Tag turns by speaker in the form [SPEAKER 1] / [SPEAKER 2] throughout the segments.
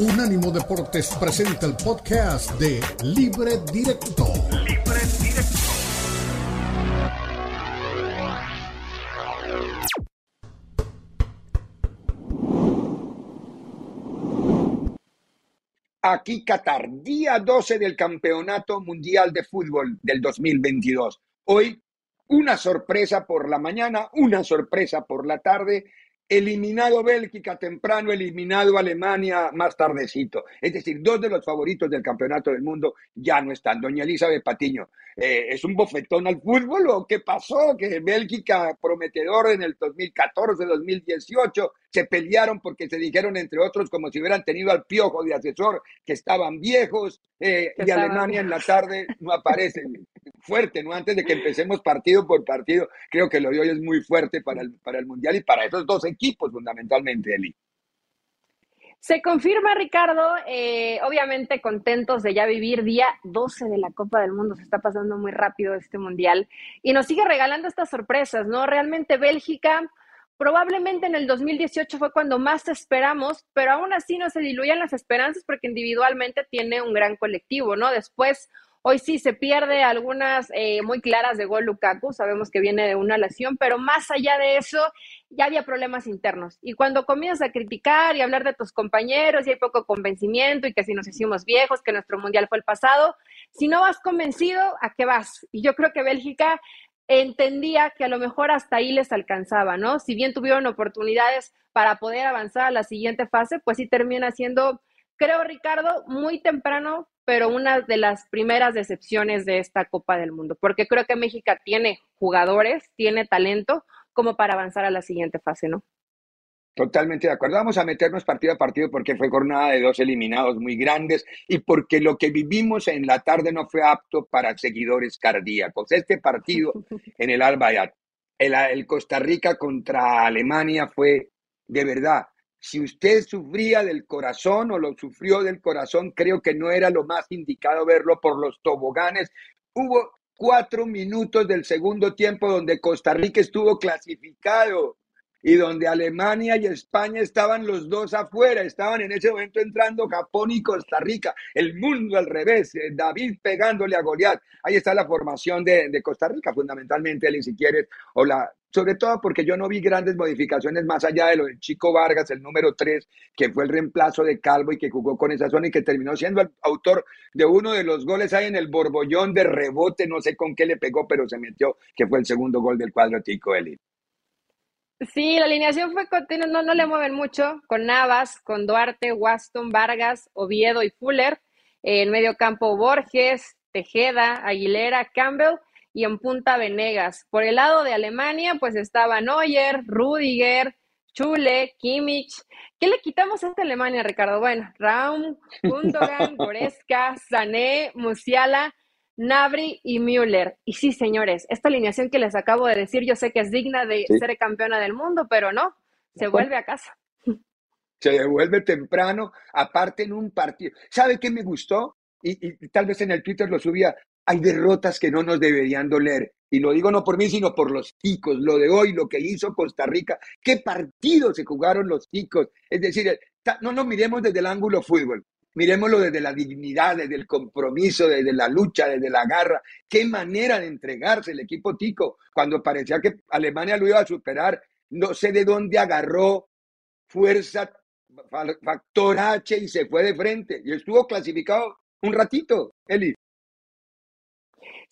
[SPEAKER 1] Unánimo Deportes presenta el podcast de Libre Directo. Libre Directo.
[SPEAKER 2] Aquí Qatar, día 12 del Campeonato Mundial de Fútbol del 2022. Hoy una sorpresa por la mañana, una sorpresa por la tarde eliminado Bélgica temprano, eliminado Alemania más tardecito. Es decir, dos de los favoritos del campeonato del mundo ya no están. Doña Elizabeth Patiño, eh, ¿es un bofetón al fútbol o qué pasó? Que Bélgica, prometedor en el 2014, 2018, se pelearon porque se dijeron, entre otros, como si hubieran tenido al piojo de asesor, que estaban viejos, eh, y Alemania en la tarde no aparecen fuerte, ¿no? Antes de que empecemos partido por partido, creo que lo de hoy es muy fuerte para el, para el Mundial y para esos dos equipos fundamentalmente, Eli.
[SPEAKER 3] Se confirma, Ricardo, eh, obviamente contentos de ya vivir día 12 de la Copa del Mundo, se está pasando muy rápido este Mundial y nos sigue regalando estas sorpresas, ¿no? Realmente Bélgica, probablemente en el 2018 fue cuando más esperamos, pero aún así no se diluyan las esperanzas porque individualmente tiene un gran colectivo, ¿no? Después Hoy sí se pierde algunas eh, muy claras de gol Lukaku, sabemos que viene de una lesión, pero más allá de eso, ya había problemas internos. Y cuando comienzas a criticar y hablar de tus compañeros y hay poco convencimiento y que si nos hicimos viejos, que nuestro mundial fue el pasado, si no vas convencido, ¿a qué vas? Y yo creo que Bélgica entendía que a lo mejor hasta ahí les alcanzaba, ¿no? Si bien tuvieron oportunidades para poder avanzar a la siguiente fase, pues sí termina siendo, creo, Ricardo, muy temprano pero una de las primeras decepciones de esta Copa del Mundo, porque creo que México tiene jugadores, tiene talento como para avanzar a la siguiente fase, ¿no?
[SPEAKER 2] Totalmente de acuerdo. Vamos a meternos partido a partido porque fue jornada de dos eliminados muy grandes y porque lo que vivimos en la tarde no fue apto para seguidores cardíacos. Este partido en el Albayat, el, el Costa Rica contra Alemania fue de verdad si usted sufría del corazón o lo sufrió del corazón, creo que no era lo más indicado verlo por los toboganes. Hubo cuatro minutos del segundo tiempo donde Costa Rica estuvo clasificado y donde Alemania y España estaban los dos afuera, estaban en ese momento entrando Japón y Costa Rica, el mundo al revés, eh, David pegándole a Goliat. Ahí está la formación de, de Costa Rica, fundamentalmente, Eli, si quieres, o la, sobre todo porque yo no vi grandes modificaciones más allá de lo del Chico Vargas, el número 3, que fue el reemplazo de Calvo y que jugó con esa zona y que terminó siendo el autor de uno de los goles ahí en el borbollón de rebote, no sé con qué le pegó, pero se metió, que fue el segundo gol del cuadro Tico Eli.
[SPEAKER 3] Sí, la alineación fue continua, no, no le mueven mucho, con Navas, con Duarte, Waston, Vargas, Oviedo y Fuller. En medio campo Borges, Tejeda, Aguilera, Campbell y en punta Venegas. Por el lado de Alemania, pues estaba Neuer, Rudiger, Chule, Kimmich. ¿Qué le quitamos a esta Alemania, Ricardo? Bueno, Raum, Gundogan, Goreska, Sané, Musiala, Nabri y Müller. Y sí, señores, esta alineación que les acabo de decir, yo sé que es digna de ser campeona del mundo, pero no, se vuelve a casa.
[SPEAKER 2] Se devuelve temprano, aparte en un partido. ¿Sabe qué me gustó? Y, y, tal vez en el Twitter lo subía, hay derrotas que no nos deberían doler. Y lo digo no por mí, sino por los ticos. Lo de hoy, lo que hizo Costa Rica, qué partidos se jugaron los ticos. Es decir, no nos miremos desde el ángulo fútbol, miremoslo desde la dignidad, desde el compromiso, desde la lucha, desde la garra. Qué manera de entregarse el equipo tico cuando parecía que Alemania lo iba a superar. No sé de dónde agarró fuerza, factor H y se fue de frente. Y estuvo clasificado un ratito, Eli.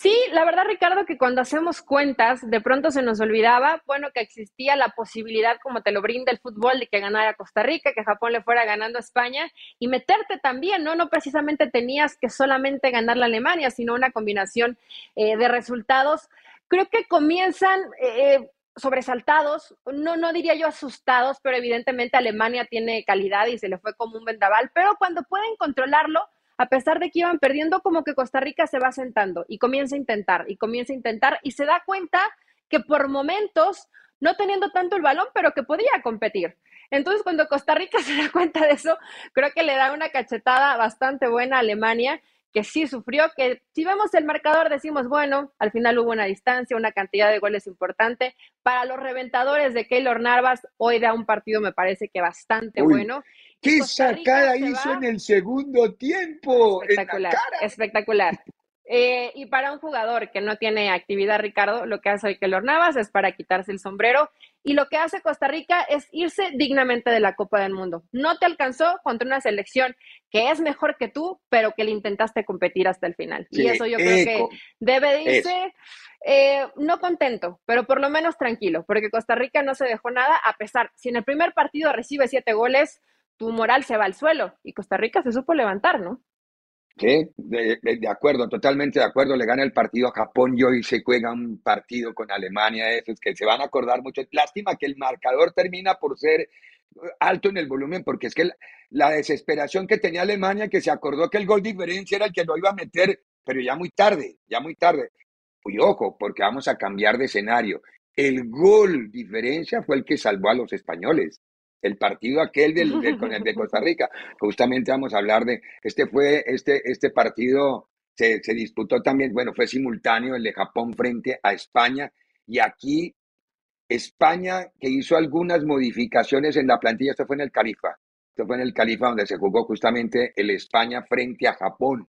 [SPEAKER 3] Sí, la verdad, Ricardo, que cuando hacemos cuentas, de pronto se nos olvidaba, bueno, que existía la posibilidad, como te lo brinda el fútbol, de que ganara Costa Rica, que Japón le fuera ganando a España y meterte también, ¿no? No precisamente tenías que solamente ganar la Alemania, sino una combinación eh, de resultados. Creo que comienzan eh, sobresaltados, no, no diría yo asustados, pero evidentemente Alemania tiene calidad y se le fue como un vendaval, pero cuando pueden controlarlo, a pesar de que iban perdiendo, como que Costa Rica se va sentando y comienza a intentar y comienza a intentar y se da cuenta que por momentos, no teniendo tanto el balón, pero que podía competir. Entonces, cuando Costa Rica se da cuenta de eso, creo que le da una cachetada bastante buena a Alemania, que sí sufrió, que si vemos el marcador decimos, bueno, al final hubo una distancia, una cantidad de goles importante. Para los reventadores de Keylor Narvas, hoy da un partido me parece que bastante bueno.
[SPEAKER 2] ¿Qué sacada hizo en el segundo tiempo?
[SPEAKER 3] Espectacular, espectacular. Eh, y para un jugador que no tiene actividad, Ricardo, lo que hace hoy Keylor Navas es para quitarse el sombrero. Y lo que hace Costa Rica es irse dignamente de la Copa del Mundo. No te alcanzó contra una selección que es mejor que tú, pero que le intentaste competir hasta el final. y eso yo creo que debe de irse, eh, no contento, pero por lo menos tranquilo, porque Costa Rica no se dejó nada, a pesar, si en el primer partido recibe siete goles, tu moral se va al suelo. Y Costa Rica se supo levantar, ¿no?
[SPEAKER 2] Sí, de, acuerdo, totalmente de acuerdo. Le gana el partido a Japón y hoy se juega un partido con Alemania, esos que se van a acordar mucho. Lástima que el marcador termina por ser alto en el volumen, porque es que la, desesperación que tenía Alemania, que se acordó que el gol diferencia era el que lo iba a meter, pero ya muy tarde, ya muy tarde. Y ojo, porque vamos a cambiar de escenario. El gol diferencia fue el que salvó a los españoles el partido aquel del, con el de Costa Rica. Justamente vamos a hablar de, este fue, este, este partido se, se, disputó también, bueno, fue simultáneo el de Japón frente a España y aquí España que hizo algunas modificaciones en la plantilla, esto fue en el Califa, esto fue en el Califa donde se jugó justamente el España frente a Japón.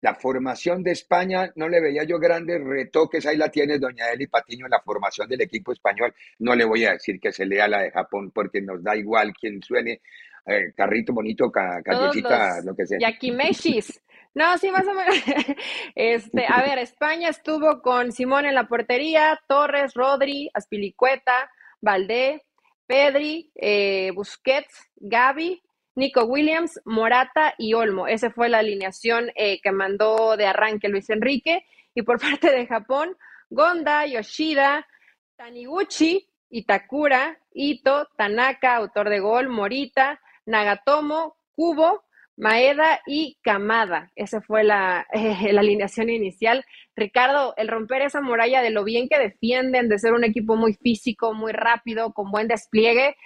[SPEAKER 2] La formación de España no le veía yo grandes retoques, ahí la tiene doña Eli Patiño, la formación del equipo español. No le voy a decir que se lea la de Japón porque nos da igual quien suene, eh, carrito bonito, callecita, lo que sea.
[SPEAKER 3] Yakimeshis. No, sí, más o menos. Este, a ver, España estuvo con Simón en la portería, Torres, Rodri, Aspilicueta, Valdé, Pedri, eh, Busquets, Gaby, Nico Williams, Morata y Olmo. Esa fue la alineación eh, que mandó de arranque Luis Enrique. Y por parte de Japón, Gonda, Yoshida, Taniguchi, Itakura, Ito, Tanaka, autor de gol, Morita, Nagatomo, Kubo, Maeda y Kamada. Esa fue la, la, alineación inicial. Ricardo, el romper esa muralla de lo bien que defienden, de ser un equipo muy físico, muy rápido, con buen despliegue,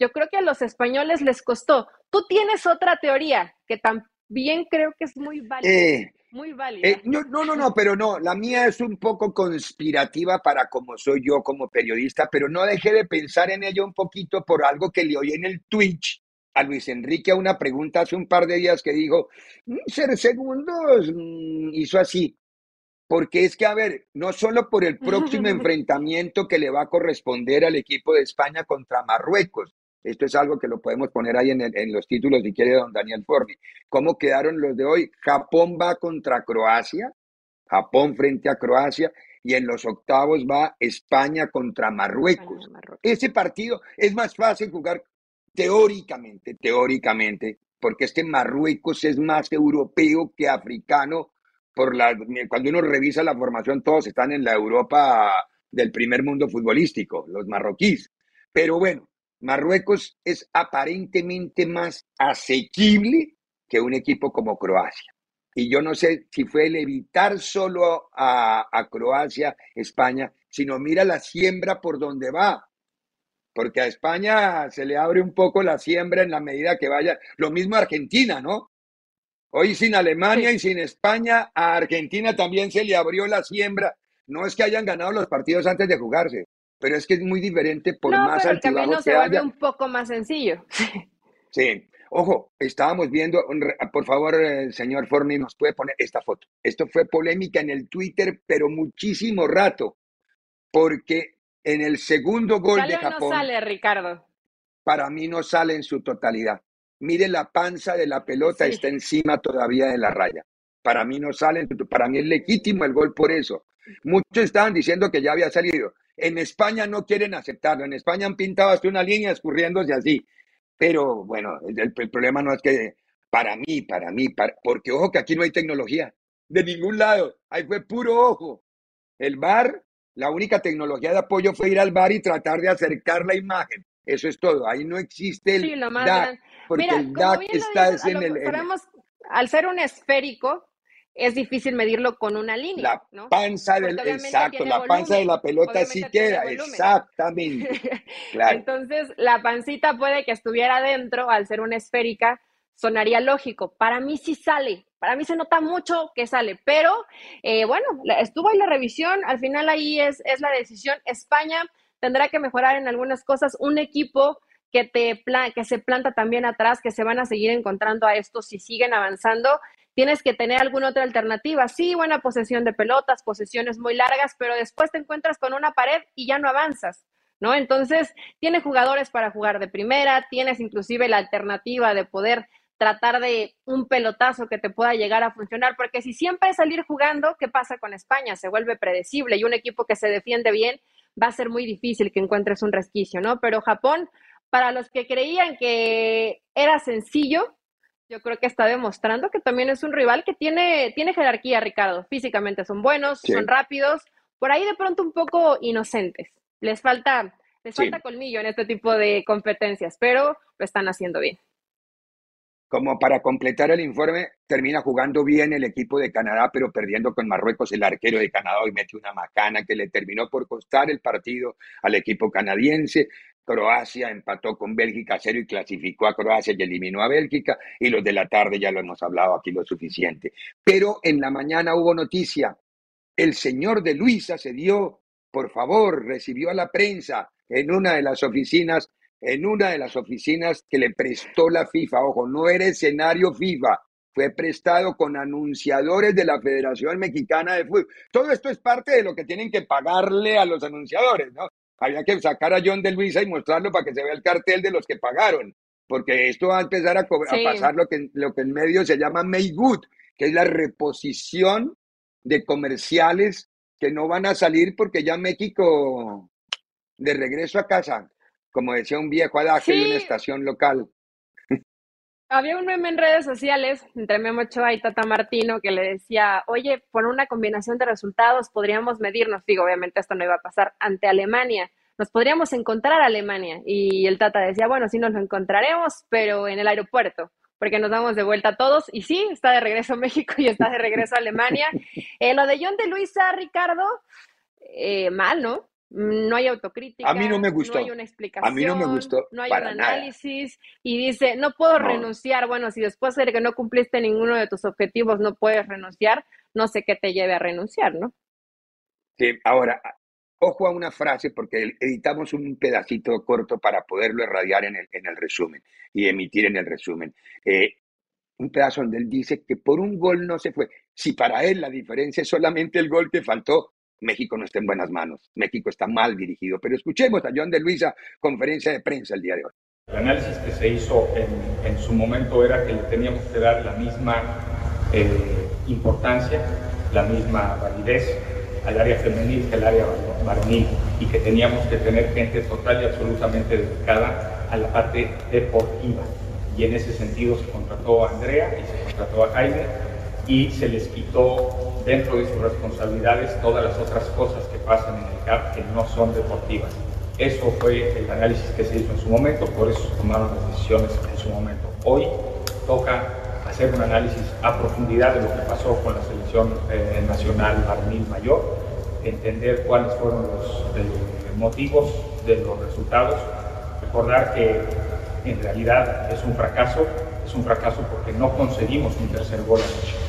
[SPEAKER 3] yo creo que a los españoles les costó. Tú tienes otra teoría que también creo que es muy válida. Eh, muy válida.
[SPEAKER 2] Eh, no, no, no, pero no, la mía es un poco conspirativa para como soy yo como periodista, pero no dejé de pensar en ello un poquito por algo que le oí en el Twitch a Luis Enrique a una pregunta hace un par de días que dijo, mm, ser segundos, mm, hizo así. Porque es que, a ver, no solo por el próximo enfrentamiento que le va a corresponder al equipo de España contra Marruecos, esto es algo que lo podemos poner ahí en, los títulos si quiere don Daniel Forni. ¿Cómo quedaron los de hoy? Japón va contra Croacia, Japón frente a Croacia, y en los octavos va España contra Marruecos. Ese partido es más fácil jugar teóricamente, teóricamente, porque este Marruecos es más europeo que africano. Por la, cuando uno revisa la formación, todos están en la Europa del primer mundo futbolístico, los marroquíes. Pero bueno, Marruecos es aparentemente más asequible que un equipo como Croacia. Y yo no sé si fue el evitar solo a, Croacia, España, sino mira la siembra por donde va. Porque a España se le abre un poco la siembra en la medida que vaya. Lo mismo a Argentina, ¿no? Hoy sin Alemania y sin España, a Argentina también se le abrió la siembra. No es que hayan ganado los partidos antes de jugarse, pero es que es muy diferente por más
[SPEAKER 3] pero el camino se vuelve un poco más sencillo.
[SPEAKER 2] Sí. Ojo, estábamos viendo, por favor, el señor Forni nos puede poner esta foto. Esto fue polémica en el Twitter, pero muchísimo rato, porque en el segundo gol de Japón.
[SPEAKER 3] no sale, Ricardo?
[SPEAKER 2] Para mí no sale en su totalidad. Mire la panza de la pelota, está encima todavía de la raya. Para mí no sale, para mí es legítimo el gol por eso. Muchos estaban diciendo que ya había salido. En España no quieren aceptarlo. En España han pintado hasta una línea escurriéndose así. Pero bueno, el, problema no es que para mí, para mí, porque ojo que aquí no hay tecnología. De ningún lado. Ahí fue puro ojo. El bar, la única tecnología de apoyo fue ir al bar y tratar de acercar la imagen. Eso es todo. Ahí no existe el
[SPEAKER 3] sí, DAC,
[SPEAKER 2] porque el DAC está en el...
[SPEAKER 3] al ser un esférico, es difícil medirlo con una línea.
[SPEAKER 2] La panza del, exacto, la panza de la pelota sí queda, exactamente.
[SPEAKER 3] Entonces, la pancita puede que estuviera dentro al ser una esférica, sonaría lógico. Para mí sí sale, para mí se nota mucho que sale, pero eh, bueno, estuvo ahí la revisión, al final ahí es, es la decisión. España tendrá que mejorar en algunas cosas. Un equipo que, te que se planta también atrás, que se van a seguir encontrando a estos si siguen avanzando. Tienes que tener alguna otra alternativa. Sí, buena posesión de pelotas, posesiones muy largas, pero después te encuentras con una pared y ya no avanzas. ¿No? Entonces, tiene jugadores para jugar de primera, tienes inclusive la alternativa de poder tratar de un pelotazo que te pueda llegar a funcionar, porque si siempre es salir jugando, ¿qué pasa con España? Se vuelve predecible y un equipo que se defiende bien va a ser muy difícil que encuentres un resquicio, ¿no? Pero Japón, para los que creían que era sencillo, yo creo que está demostrando que también es un rival que tiene, tiene jerarquía, Ricardo. Físicamente son buenos, son rápidos, por ahí de pronto un poco inocentes. Les falta, les falta colmillo en este tipo de competencias, pero lo están haciendo bien.
[SPEAKER 2] Como para completar el informe, termina jugando bien el equipo de Canadá, pero perdiendo con Marruecos el arquero de Canadá y mete una macana que le terminó por costar el partido al equipo canadiense. Croacia empató con Bélgica cero y clasificó a Croacia y eliminó a Bélgica. Y los de la tarde ya lo hemos hablado aquí lo suficiente. Pero en la mañana hubo noticia. El señor de Luisa se dio, por favor, recibió a la prensa en una de las oficinas, en una de las oficinas que le prestó la FIFA. Ojo, no era escenario FIFA, fue prestado con anunciadores de la Federación Mexicana de Fútbol. Todo esto es parte de lo que tienen que pagarle a los anunciadores, ¿no? Había que sacar a John de Luisa y mostrarlo para que se vea el cartel de los que pagaron, porque esto va a empezar a, pasar lo que, lo que en medio se llama make good, que es la reposición de comerciales que no van a salir porque ya México de regreso a casa, como decía un viejo adagio de una estación local.
[SPEAKER 3] Había un meme en redes sociales entre Memo Ochoa y Tata Martino que le decía, oye, por una combinación de resultados podríamos medirnos, digo, obviamente esto no iba a pasar ante Alemania, nos podríamos encontrar a Alemania. Y el Tata decía, bueno, sí nos lo encontraremos, pero en el aeropuerto, porque nos damos de vuelta todos. Y sí, está de regreso a México y está de regreso a Alemania. Eh, lo de John de Luisa, Ricardo, eh, mal, ¿no? No hay autocrítica.
[SPEAKER 2] A mí no me gustó.
[SPEAKER 3] No hay una explicación.
[SPEAKER 2] A mí no me gustó.
[SPEAKER 3] No hay un análisis. Y dice, no puedo renunciar. Bueno, si después de que no cumpliste ninguno de tus objetivos no puedes renunciar, no sé qué te lleve a renunciar, ¿no?
[SPEAKER 2] Sí, ahora, ojo a una frase porque editamos un pedacito corto para poderlo irradiar en el, en el resumen y emitir en el resumen. Eh, un pedazo donde él dice que por un gol no se fue. Si para él la diferencia es solamente el gol que faltó, México no está en buenas manos, México está mal dirigido. Pero escuchemos a John de Luisa, conferencia de prensa el día de hoy.
[SPEAKER 4] El análisis que se hizo en, su momento era que le teníamos que dar la misma eh, importancia, la misma validez al área femenil que al área varonil y que teníamos que tener gente total y absolutamente dedicada a la parte deportiva. Y en ese sentido se contrató a Andrea y se contrató a Jaime y se les quitó dentro de sus responsabilidades todas las otras cosas que pasan en el CAP que no son deportivas. Eso fue el análisis que se hizo en su momento, por eso tomaron las decisiones en su momento. Hoy toca hacer un análisis a profundidad de lo que pasó con la selección eh, nacional varonil mayor, entender cuáles fueron los eh, motivos de los resultados, recordar que en realidad es un fracaso, es un fracaso porque no conseguimos un tercer gol anoche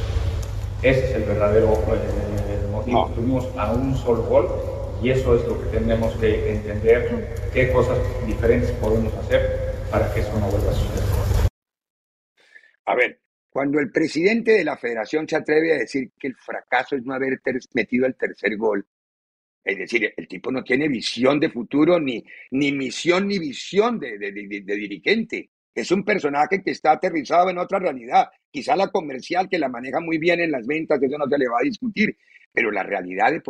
[SPEAKER 4] ese es el verdadero eh, motivo. Tuvimos a un solo gol y eso es lo que tenemos que entender, qué cosas diferentes podemos hacer para que eso no vuelva a suceder.
[SPEAKER 2] A ver, cuando el presidente de la federación se atreve a decir que el fracaso es no haber metido el tercer gol, es decir, el tipo no tiene visión de futuro, ni, ni misión, ni visión de, de, de dirigente. Es un personaje que está aterrizado en otra realidad. Quizá la comercial, que la maneja muy bien en las ventas, eso no se le va a discutir. Pero la realidad de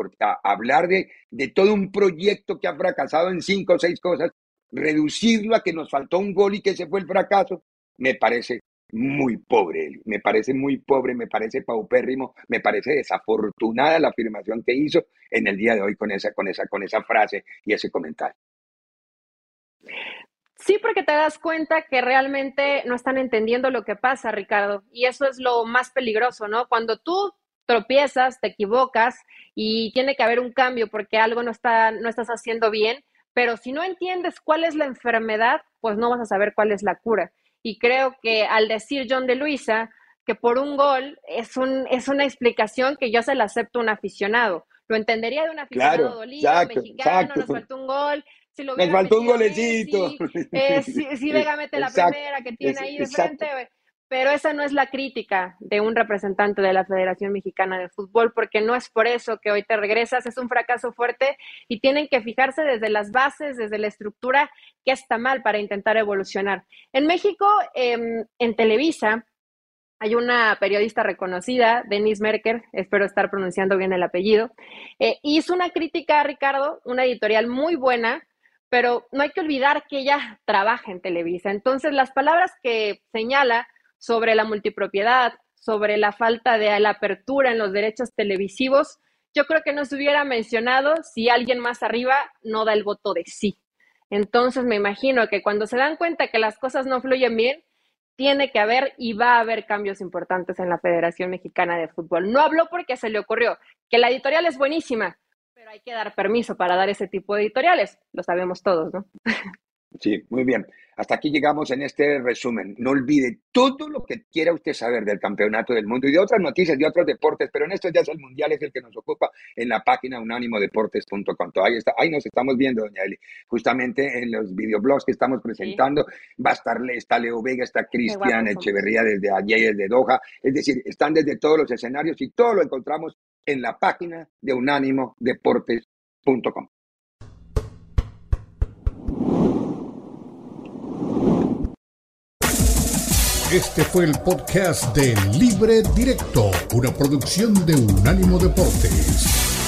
[SPEAKER 2] hablar de, de todo un proyecto que ha fracasado en cinco o seis cosas, reducirlo a que nos faltó un gol y que ese fue el fracaso, me parece muy pobre, me parece muy pobre, me parece paupérrimo, me parece desafortunada la afirmación que hizo en el día de hoy con esa, con esa, con esa frase y ese comentario.
[SPEAKER 3] Sí, porque te das cuenta que realmente no están entendiendo lo que pasa, Ricardo. Y eso es lo más peligroso, ¿no? Cuando tú tropiezas, te equivocas y tiene que haber un cambio porque algo no, está, no estás haciendo bien, pero si no entiendes cuál es la enfermedad, pues no vas a saber cuál es la cura. y creo que al decir John de Luisa que por un gol es, un, es una explicación que yo se la acepto a un aficionado. Lo entendería de un aficionado dolido, mexicano, nos faltó un gol,
[SPEAKER 2] si lo faltó un golecito.
[SPEAKER 3] Eh, si, Vega mete la primera que tiene ahí de frente, pero esa no es la crítica de un representante de la Federación Mexicana de Fútbol, porque no es por eso que hoy te regresas, es un fracaso fuerte y tienen que fijarse desde las bases, desde la estructura, que está mal para intentar evolucionar. En México, em, en Televisa, hay una periodista reconocida, Denise Merker, espero estar pronunciando bien el apellido, eh, hizo una crítica a Ricardo, una editorial muy buena, pero no hay que olvidar que ella trabaja en Televisa. Entonces, las palabras que señala sobre la multipropiedad, sobre la falta de la apertura en los derechos televisivos, yo creo que no se hubiera mencionado si alguien más arriba no da el voto de sí. Entonces me imagino que cuando se dan cuenta que las cosas no fluyen bien, tiene que haber y va a haber cambios importantes en la Federación Mexicana de Fútbol. No habló porque se le ocurrió, que la editorial es buenísima, pero hay que dar permiso para dar ese tipo de editoriales, lo sabemos todos, ¿no?
[SPEAKER 2] Sí, muy bien. Hasta aquí llegamos en este resumen. No olvide todo lo que quiera usted saber del campeonato del mundo y de otras noticias, de otros deportes, pero en estos días el mundial es el que nos ocupa en la página unánimodeportes.com. Ahí está, ahí nos estamos viendo, doña Eli. Justamente en los videoblogs que estamos presentando, va a estar está Leo Vega, está Cristian Echeverría desde allí, desde Doha. Es decir, están desde todos los escenarios y todo lo encontramos en la página de unánimodeportes.com.
[SPEAKER 1] Este fue el podcast de Libre Directo, una producción de Unánimo Deportes.